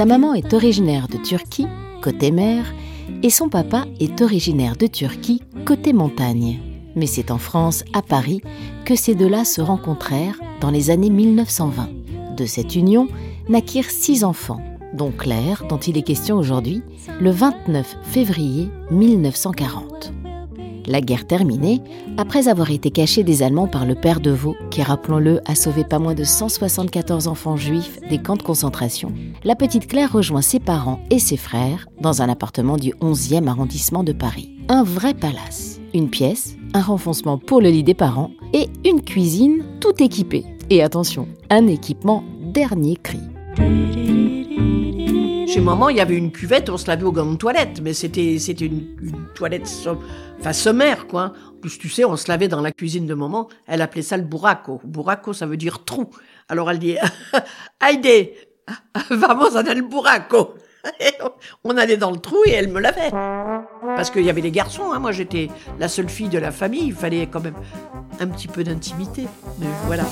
Sa maman est originaire de Turquie, côté mer, et son papa est originaire de Turquie, côté montagne. Mais c'est en France, à Paris, que ces deux-là se rencontrèrent dans les années 1920. De cette union naquirent six enfants, dont Claire, dont il est question aujourd'hui, le 29 février 1940. La guerre terminée, après avoir été cachée des Allemands par le père de Vaux, qui, rappelons-le, a sauvé pas moins de 174 enfants juifs des camps de concentration, la petite Claire rejoint ses parents et ses frères dans un appartement du 11e arrondissement de Paris. Un vrai palace. Une pièce, un renfoncement pour le lit des parents et une cuisine tout équipée. Et attention, un équipement dernier cri. Chez maman, il y avait une cuvette, on se lavait au gant de toilette, mais c'était c'était une, toilette enfin sommaire quoi. En plus, tu sais, on se lavait dans la cuisine de maman. Elle appelait ça le buraco. Buraco, ça veut dire trou. Alors elle dit, Heide, vamos a el buraco. On allait dans le trou et elle me lavait. Parce qu'il y avait les garçons, hein. moi j'étais la seule fille de la famille, il fallait quand même un petit peu d'intimité. Mais voilà.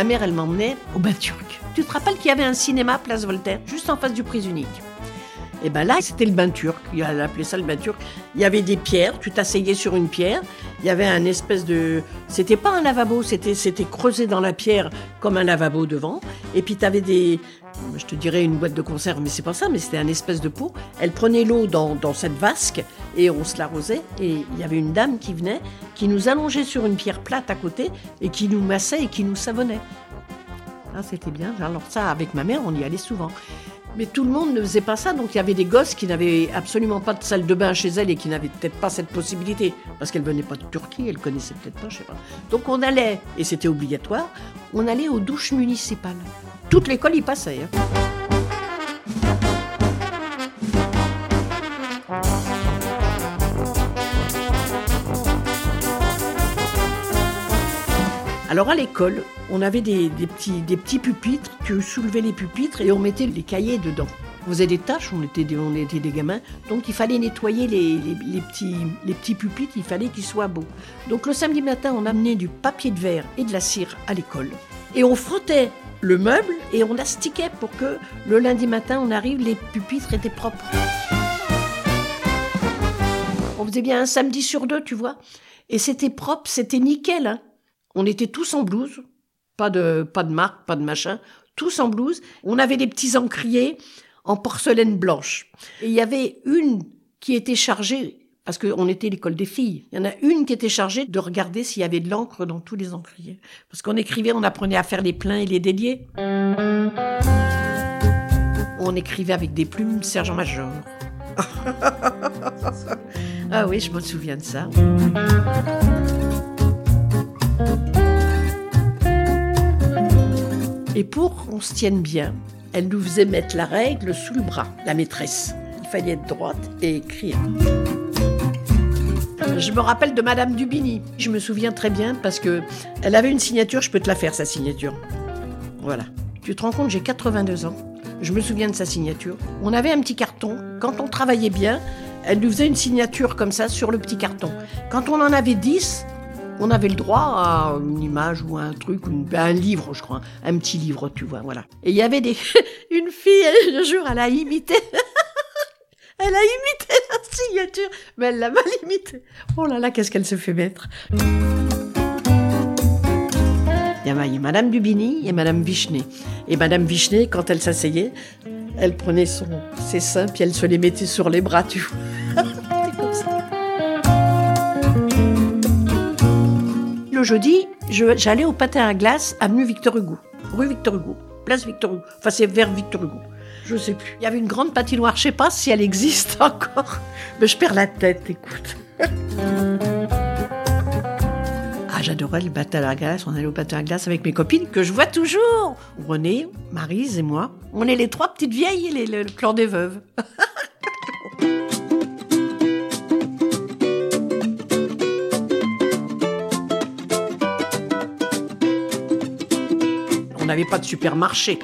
Ma mère, elle m'emmenait au bain turc. Tu te rappelles qu'il y avait un cinéma place Voltaire, juste en face du prise unique? Et ben là, c'était le bain turc. Elle appelait ça le bain turc. Il y avait des pierres, tu t'asseyais sur une pierre. Il y avait un espèce de. C'était pas un lavabo, c'était c'était creusé dans la pierre comme un lavabo devant. Et puis tu avais des. Je te dirais une boîte de conserve, mais c'est pas ça, mais c'était un espèce de pot. Elle prenait l'eau dans, dans cette vasque et on se l'arrosait. Et il y avait une dame qui venait, qui nous allongeait sur une pierre plate à côté et qui nous massait et qui nous savonnait. Ah, c'était bien. Alors ça, avec ma mère, on y allait souvent. Mais tout le monde ne faisait pas ça, donc il y avait des gosses qui n'avaient absolument pas de salle de bain chez elles et qui n'avaient peut-être pas cette possibilité, parce qu'elles venaient pas de Turquie, elles connaissaient peut-être pas, je sais pas. Donc on allait, et c'était obligatoire, on allait aux douches municipales. Toute l'école y passait. hein. Alors à l'école, on avait des, des petits, des petits pupitres, tu soulevais les pupitres et on mettait les cahiers dedans. On faisait des tâches, on était des, on était des gamins, donc il fallait nettoyer les, les- petits, les petits pupitres, il fallait qu'ils soient beaux. Donc le samedi matin, on amenait du papier de verre et de la cire à l'école et on frottait le meuble et on astiquait pour que le lundi matin, on arrive, les pupitres étaient propres. On faisait bien un samedi sur deux, tu vois. Et c'était propre, c'était nickel. hein. On était tous en blouse, pas de, pas de marque, pas de machin, tous en blouse. On avait des petits encriers en porcelaine blanche. Et il y avait une qui était chargée, parce qu'on était l'école des filles, il y en a une qui était chargée de regarder s'il y avait de l'encre dans tous les encriers. Parce qu'on écrivait, on apprenait à faire les pleins et les déliés. On écrivait avec des plumes sergent-major. ah oui, je me souviens de ça. Et pour qu'on se tienne bien, elle nous faisait mettre la règle sous le bras, la maîtresse. Il fallait être droite et écrire. Je me rappelle de Madame Dubini. Je me souviens très bien parce que elle avait une signature, je peux te la faire, sa signature. Voilà. Tu te rends compte, j'ai 82 ans. Je me souviens de sa signature. On avait un petit carton. Quand on travaillait bien, elle nous faisait une signature comme ça sur le petit carton. Quand on en avait 10, on avait le droit à une image ou un truc, un livre, je crois, un petit livre, tu vois, voilà. Et il y avait des, une fille, un jour, elle a imité, elle a imité la signature, mais elle l'a mal imité. Oh là là, qu'est-ce qu'elle se fait mettre Il y a ma- il y a Madame Dubini et Madame Vichnet. Et Madame Vichnet, quand elle s'asseyait, elle prenait ses seins, puis elle se les mettait sur les bras, tu vois. Le jeudi, je- j'allais au patin à glace, avenue Victor Hugo, rue Victor Hugo, place Victor Hugo. Enfin, c'est vers Victor Hugo. Je sais plus. Il y avait une grande patinoire, je sais pas si elle existe encore. Mais je perds la tête, écoute. Ah, j'adorais le baptême à la glace. On allait au baptême à la glace avec mes copines que je vois toujours. René, Marise et moi. On est les trois petites vieilles, les, le clan des veuves. pas de supermarché.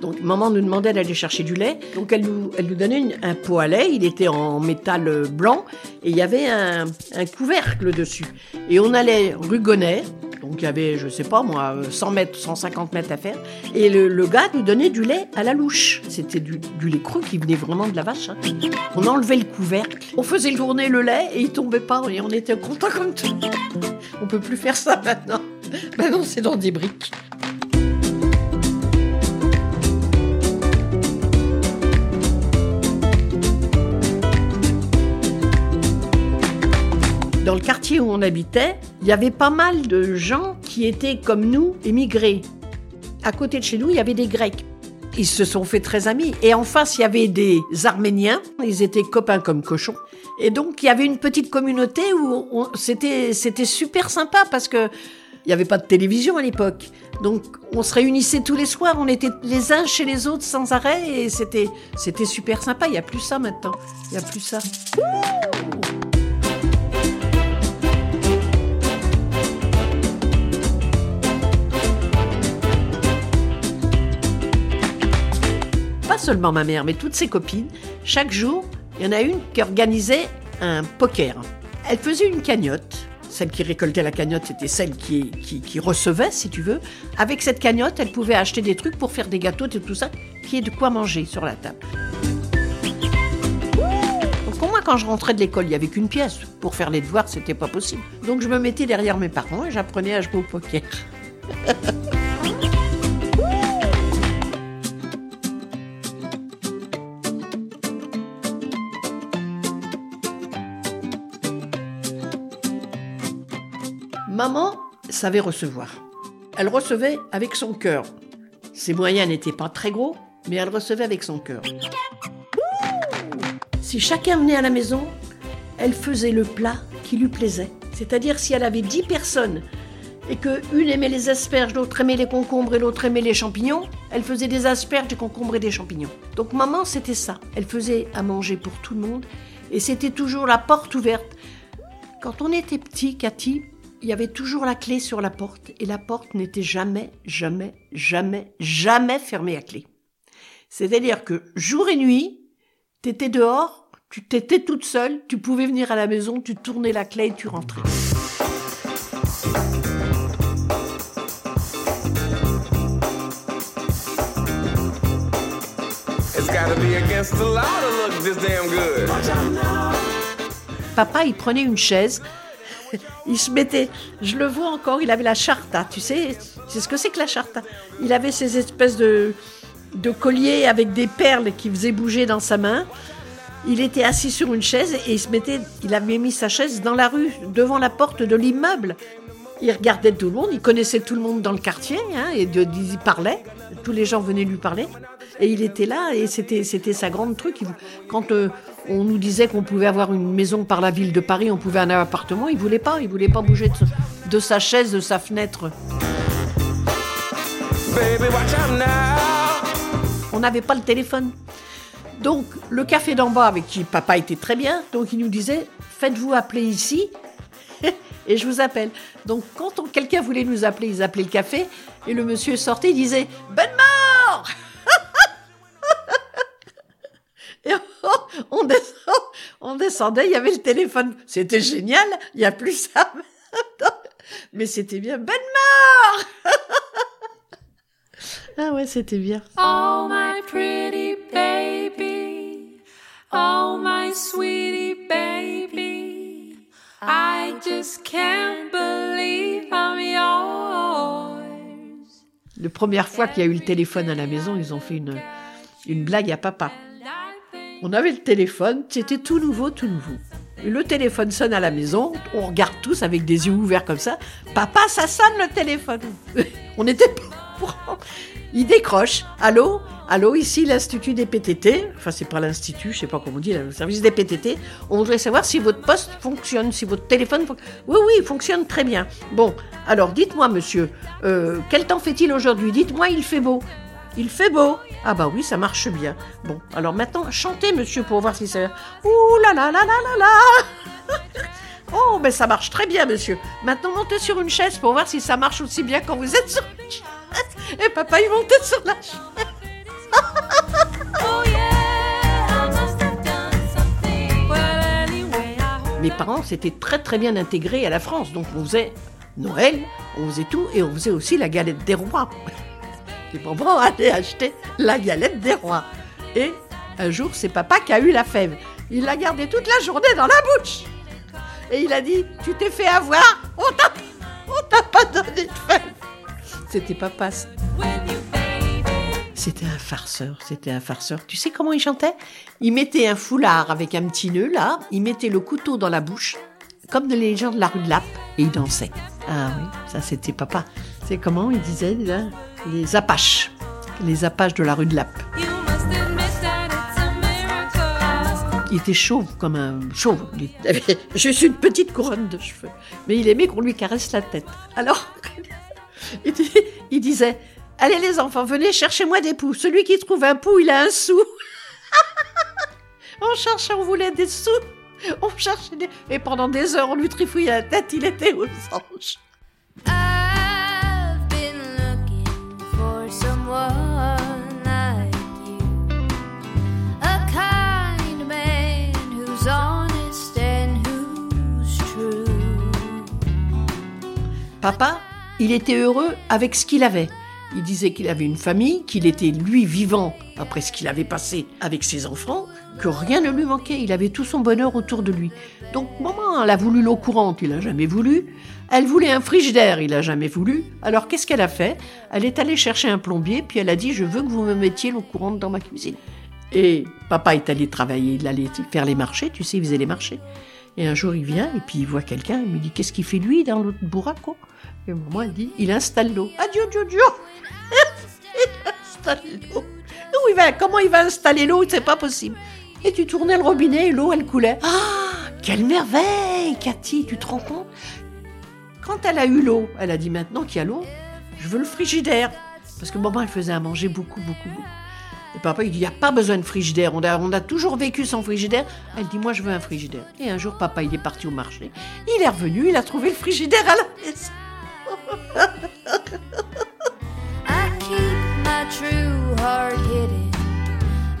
Donc maman nous demandait d'aller chercher du lait. Donc elle nous, elle nous donnait un pot à lait. Il était en métal euh, blanc et il y avait un, couvercle dessus. Et on allait rue Gonnet. Donc il y avait, je sais pas moi, euh, 100 mètres, 150 mètres à faire. Et le, gars nous donnait du lait à la louche. C'était du, du lait cru qui venait vraiment de la vache. hein. On enlevait le couvercle, on faisait tourner le lait et il tombait pas. Et on était contents comme tout. On peut plus faire ça maintenant. Maintenant c'est dans des briques. Dans le quartier où on habitait, il y avait pas mal de gens qui étaient comme nous, émigrés. À côté de chez nous, il y avait des Grecs. Ils se sont fait très amis. Et en face, il y avait des Arméniens. Ils étaient copains comme cochons. Et donc, il y avait une petite communauté où c'était super sympa parce que il n'y avait pas de télévision à l'époque. Donc, on se réunissait tous les soirs. On était les uns chez les autres sans arrêt. Et c'était c'était super sympa. Il n'y a plus ça maintenant. Il n'y a plus ça. Seulement ma mère, mais toutes ses copines, chaque jour, il y en a une qui organisait un poker. Elle faisait une cagnotte. Celle qui récoltait la cagnotte, c'était celle qui, qui, recevait, si tu veux. Avec cette cagnotte, elle pouvait acheter des trucs pour faire des gâteaux et tout ça, qui est de quoi manger sur la table. Donc moi, quand je rentrais de l'école, il n'y avait qu'une pièce. Pour faire les devoirs, c'était pas possible. Donc je me mettais derrière mes parents et j'apprenais à jouer au poker. Maman savait recevoir. Elle recevait avec son cœur. Ses moyens n'étaient pas très gros, mais elle recevait avec son cœur. Si chacun venait à la maison, elle faisait le plat qui lui plaisait. C'est-à-dire si elle avait dix personnes et que une aimait les asperges, l'autre aimait les concombres et l'autre aimait les champignons, elle faisait des asperges, des concombres et des champignons. Donc maman, c'était ça. Elle faisait à manger pour tout le monde et c'était toujours la porte ouverte. Quand on était petit, Cathy, il y avait toujours la clé sur la porte et la porte n'était jamais, jamais, jamais, jamais fermée à clé. C'est-à-dire que jour et nuit, t'étais dehors, tu t'étais toute seule, tu pouvais venir à la maison, tu tournais la clé et tu rentrais. Papa, il prenait une chaise, il se mettait, je le vois encore, il avait la charta, tu sais, c'est ce que c'est que la charta. Il avait ces espèces de, de colliers avec des perles qui faisaient bouger dans sa main. Il était assis sur une chaise et il se mettait, il avait mis sa chaise dans la rue, devant la porte de l'immeuble. Il regardait tout le monde, il connaissait tout le monde dans le quartier, hein, et il parlait. Tous les gens venaient lui parler. Et il était là, et c'était, c'était sa grande truc. Quand euh, on nous disait qu'on pouvait avoir une maison par la ville de Paris, on pouvait avoir un appartement, il voulait pas. Il voulait pas bouger de, de sa chaise, de sa fenêtre. Baby, watch out now. On n'avait pas le téléphone. Donc, le café d'en bas, avec qui papa était très bien, donc il nous disait Faites-vous appeler ici et je vous appelle. Donc, quand quelqu'un voulait nous appeler, ils appelaient le café et le monsieur sortait, il disait Bonne on descendait, il y avait le téléphone. C'était génial, il n'y a plus ça. maintenant. Mais c'était bien Bonne mort Ah ouais, c'était bien. Oh, my pretty baby. Oh, my sweetie baby. I just can't believe I'm yours. La première fois qu'il y a eu le téléphone à la maison, ils ont fait une, une blague à papa. On avait le téléphone, c'était tout nouveau, tout nouveau. Le téléphone sonne à la maison, on regarde tous avec des yeux ouverts comme ça. Papa, ça sonne le téléphone. on était courant. Il décroche. Allô? Allô, ici l'Institut des PTT. Enfin, c'est pas l'Institut, je sais pas comment on dit, le service des PTT. On voudrait savoir si votre poste fonctionne, si votre téléphone fonctionne. Oui, oui, il fonctionne très bien. Bon, alors dites-moi, monsieur, euh, quel temps fait-il aujourd'hui? Dites-moi, il fait beau. Il fait beau. Ah bah oui, ça marche bien. Bon, alors maintenant, chantez, monsieur, pour voir si ça... Ouh là là là là là là Oh, mais ça marche très bien, monsieur. Maintenant, montez sur une chaise pour voir si ça marche aussi bien quand vous êtes sur une chaise. Et papa, il montait sur la chaise. Oh yeah, I must have done something. Well, anyway, I hope Mes parents s'étaient très très bien intégrés à la France, donc on faisait Noël, on faisait tout, et on faisait aussi la galette des rois. Les mamans allaient acheter la galette des rois. Et un jour, c'est papa qui a eu la fève. Il l'a gardée toute la journée dans la bouche. Et il a dit, tu t'es fait avoir, on t'a on t'a pas donné de fève. C'était papa. C'était un farceur, c'était un farceur. Tu sais comment il chantait? Il mettait un foulard avec un petit nœud là, il mettait le couteau dans la bouche, comme les gens de la rue de Lappe, et il dansait. Ah oui, ça c'était papa. C'est comment il disait Les apaches. Les apaches de la rue de Lappe. Il était chauve comme un chauve. Il avait juste une petite couronne de cheveux. Mais il aimait qu'on lui caresse la tête. Alors, il disait Allez les enfants, venez, cherchez-moi des poux. Celui qui trouve un pou, il a un sou. on cherchait, on voulait des sous. On cherchait des... Et pendant des heures, on lui trifouillait la tête, il était aux anges. Papa, il était heureux avec ce qu'il avait. Il disait qu'il avait une famille, qu'il était lui vivant après ce qu'il avait passé avec ses enfants, que rien ne lui manquait, il avait tout son bonheur autour de lui. Donc maman, elle a voulu l'eau courante, il a jamais voulu. Elle voulait un frigidaire, il a jamais voulu. Alors qu'est-ce qu'elle a fait? Elle est allée chercher un plombier, puis elle a dit je veux que vous me mettiez l'eau courante dans ma cuisine. Et papa est allé travailler, il allait faire les marchés, tu sais, il faisait les marchés. Et un jour, il vient et puis il voit quelqu'un, il me dit Qu'est-ce qu'il fait lui dans l'autre bourraco Et maman, elle dit Il installe l'eau. Adieu, Dieu, Dieu Il installe l'eau. Il va Comment il va installer l'eau? C'est pas possible. Et tu tournais le robinet et l'eau, elle coulait. Ah Quelle merveille, Cathy, tu te rends compte? Quand elle a eu l'eau, elle a dit Maintenant qu'il y a l'eau, je veux le frigidaire. Parce que maman, elle faisait à manger beaucoup, beaucoup, beaucoup. Et papa, il dit, il n'y a pas besoin de frigidaire. On a, on a toujours vécu sans frigidaire. Elle dit, moi, je veux un frigidaire. Et un jour, papa, il est parti au marché. Il est revenu, il a trouvé le frigidaire à la maison. I keep my true heart hidden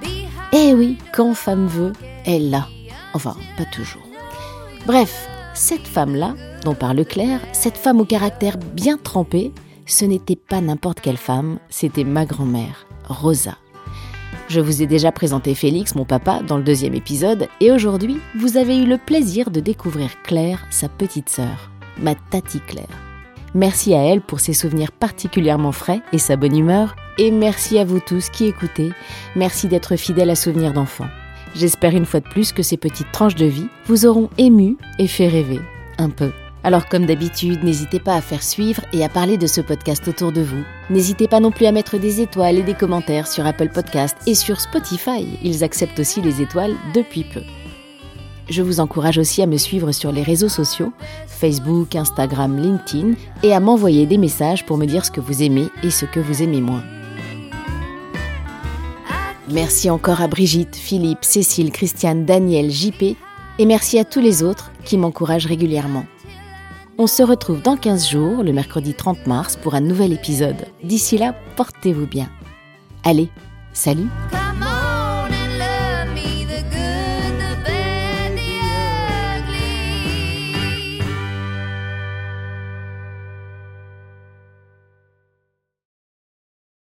behind. Eh oui, quand femme veut, elle l'a. Enfin, pas toujours. Bref, cette femme-là, dont parle Claire, cette femme au caractère bien trempé, ce n'était pas n'importe quelle femme, c'était ma grand-mère, Rosa. Je vous ai déjà présenté Félix, mon papa, dans le deuxième épisode, et aujourd'hui, vous avez eu le plaisir de découvrir Claire, sa petite sœur, ma tati Claire. Merci à elle pour ses souvenirs particulièrement frais et sa bonne humeur, et merci à vous tous qui écoutez, merci d'être fidèles à Souvenirs d'enfants. J'espère une fois de plus que ces petites tranches de vie vous auront ému et fait rêver, un peu. Alors comme d'habitude, n'hésitez pas à faire suivre et à parler de ce podcast autour de vous. N'hésitez pas non plus à mettre des étoiles et des commentaires sur Apple Podcast et sur Spotify. Ils acceptent aussi les étoiles depuis peu. Je vous encourage aussi à me suivre sur les réseaux sociaux, Facebook, Instagram, LinkedIn, et à m'envoyer des messages pour me dire ce que vous aimez et ce que vous aimez moins. Merci encore à Brigitte, Philippe, Cécile, Christiane, Daniel, JP, et merci à tous les autres qui m'encouragent régulièrement. On se retrouve dans 15 jours, le mercredi 30 mars, pour un nouvel épisode. D'ici là, portez-vous bien. Allez, salut